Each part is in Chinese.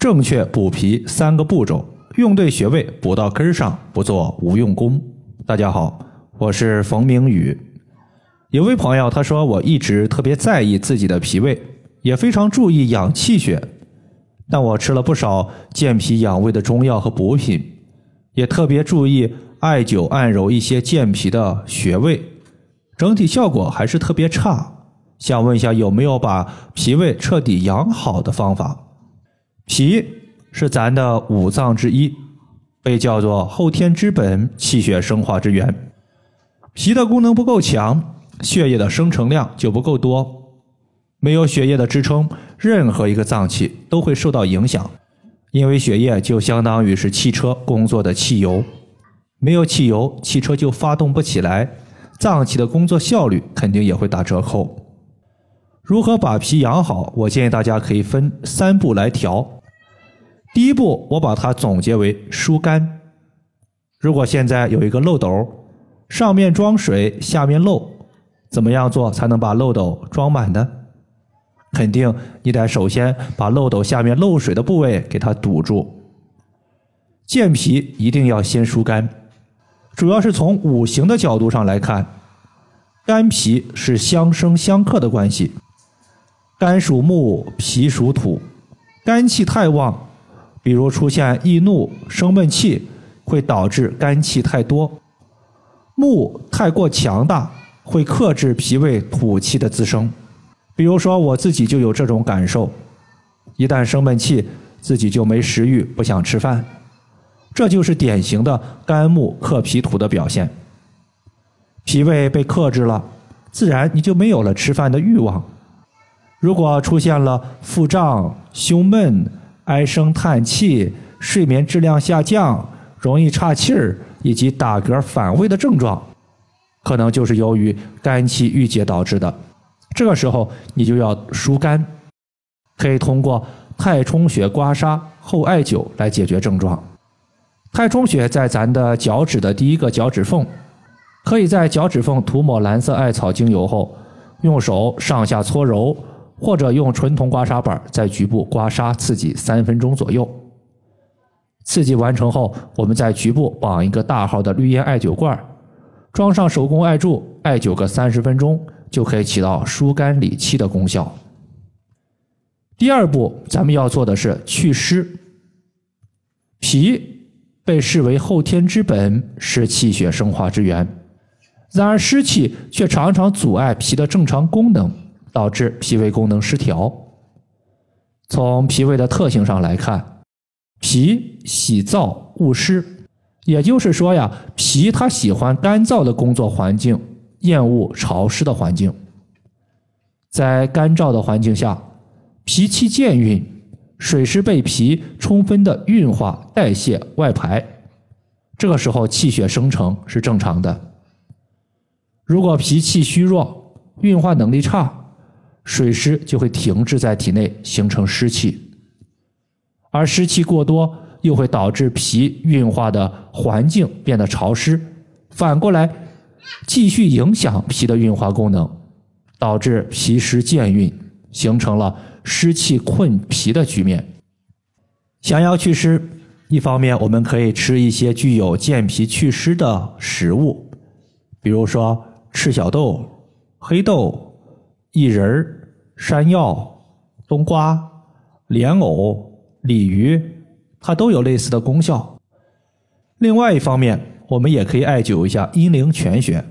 正确补脾三个步骤，用对穴位，补到根上，不做无用功。大家好，我是冯明宇。有位朋友他说，我一直特别在意自己的脾胃，也非常注意养气血，但我吃了不少健脾养胃的中药和补品，也特别注意艾灸、按揉一些健脾的穴位，整体效果还是特别差。想问一下，有没有把脾胃彻底养好的方法？脾是咱的五脏之一，被叫做后天之本、气血生化之源。脾的功能不够强，血液的生成量就不够多。没有血液的支撑，任何一个脏器都会受到影响。因为血液就相当于是汽车工作的汽油，没有汽油，汽车就发动不起来，脏器的工作效率肯定也会打折扣。如何把脾养好？我建议大家可以分三步来调。第一步，我把它总结为疏肝。如果现在有一个漏斗，上面装水，下面漏，怎么样做才能把漏斗装满呢？肯定你得首先把漏斗下面漏水的部位给它堵住。健脾一定要先疏肝，主要是从五行的角度上来看，肝脾是相生相克的关系。肝属木，脾属土，肝气太旺。比如出现易怒、生闷气，会导致肝气太多；木太过强大，会克制脾胃土气的滋生。比如说我自己就有这种感受：一旦生闷气，自己就没食欲，不想吃饭。这就是典型的肝木克脾土的表现。脾胃被克制了，自然你就没有了吃饭的欲望。如果出现了腹胀、胸闷，唉声叹气、睡眠质量下降、容易岔气儿以及打嗝反胃的症状，可能就是由于肝气郁结导致的。这个时候你就要疏肝，可以通过太冲穴刮痧后艾灸来解决症状。太冲穴在咱的脚趾的第一个脚趾缝，可以在脚趾缝涂抹蓝色艾草精油后，用手上下搓揉。或者用纯铜刮痧板在局部刮痧刺激三分钟左右。刺激完成后，我们在局部绑一个大号的绿烟艾灸罐，装上手工艾柱，艾灸个三十分钟，就可以起到疏肝理气的功效。第二步，咱们要做的是祛湿。脾被视为后天之本，是气血生化之源，然而湿气却常常阻碍脾的正常功能。导致脾胃功能失调。从脾胃的特性上来看，脾喜燥恶湿，也就是说呀，脾它喜欢干燥的工作环境，厌恶潮湿的环境。在干燥的环境下，脾气健运，水湿被脾充分的运化、代谢、外排，这个时候气血生成是正常的。如果脾气虚弱，运化能力差，水湿就会停滞在体内，形成湿气，而湿气过多又会导致脾运化的环境变得潮湿，反过来继续影响脾的运化功能，导致脾湿健运，形成了湿气困脾的局面。想要祛湿，一方面我们可以吃一些具有健脾祛湿的食物，比如说赤小豆、黑豆。薏仁儿、山药、冬瓜、莲藕、鲤鱼，它都有类似的功效。另外一方面，我们也可以艾灸一下阴陵泉穴。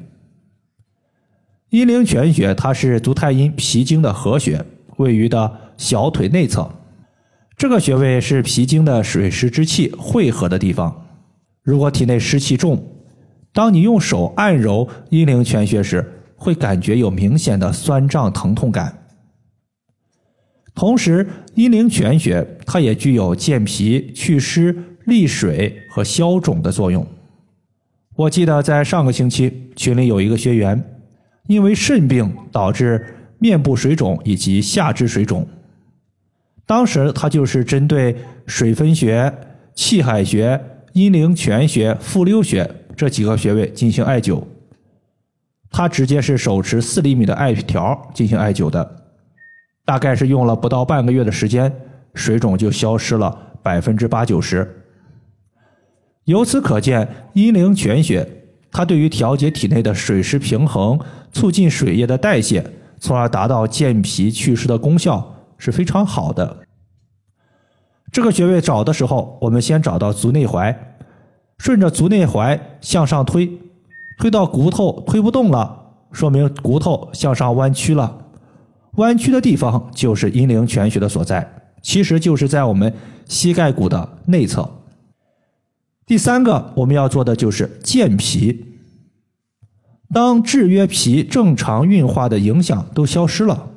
阴陵泉穴它是足太阴脾经的合穴，位于的小腿内侧。这个穴位是脾经的水湿之气汇合的地方。如果体内湿气重，当你用手按揉阴陵泉穴时，会感觉有明显的酸胀疼痛感，同时阴陵泉穴它也具有健脾、祛湿、利水和消肿的作用。我记得在上个星期群里有一个学员，因为肾病导致面部水肿以及下肢水肿，当时他就是针对水分穴、气海穴、阴陵泉穴、复溜穴这几个穴位进行艾灸。他直接是手持四厘米的艾条进行艾灸的，大概是用了不到半个月的时间，水肿就消失了百分之八九十。由此可见，阴陵泉穴它对于调节体内的水湿平衡、促进水液的代谢，从而达到健脾祛湿的功效是非常好的。这个穴位找的时候，我们先找到足内踝，顺着足内踝向上推，推到骨头推不动了，说明骨头向上弯曲了。弯曲的地方就是阴陵泉穴的所在，其实就是在我们膝盖骨的内侧。第三个我们要做的就是健脾。当制约脾正常运化的影响都消失了，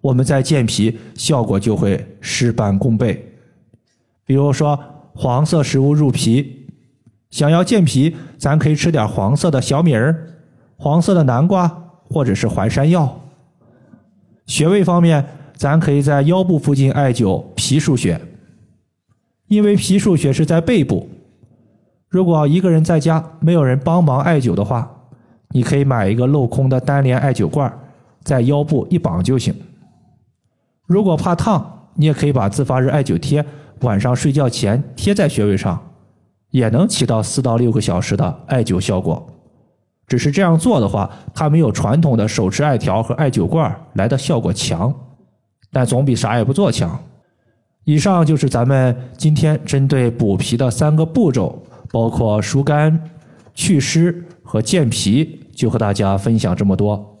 我们再健脾效果就会事半功倍。比如说黄色食物入脾，想要健脾，咱可以吃点黄色的小米儿、黄色的南瓜或者是淮山药。穴位方面，咱可以在腰部附近艾灸脾腧穴，因为脾腧穴是在背部。如果一个人在家没有人帮忙艾灸的话，你可以买一个镂空的单联艾灸罐，在腰部一绑就行。如果怕烫，你也可以把自发热艾灸贴晚上睡觉前贴在穴位上，也能起到四到六个小时的艾灸效果。只是这样做的话，它没有传统的手持艾条和艾灸罐来的效果强，但总比啥也不做强。以上就是咱们今天针对补脾的三个步骤。包括疏肝、祛湿和健脾，就和大家分享这么多。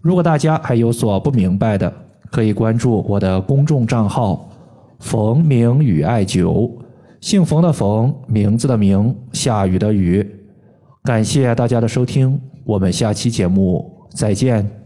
如果大家还有所不明白的，可以关注我的公众账号“冯明宇艾灸”，姓冯的冯，名字的名，下雨的雨。感谢大家的收听，我们下期节目再见。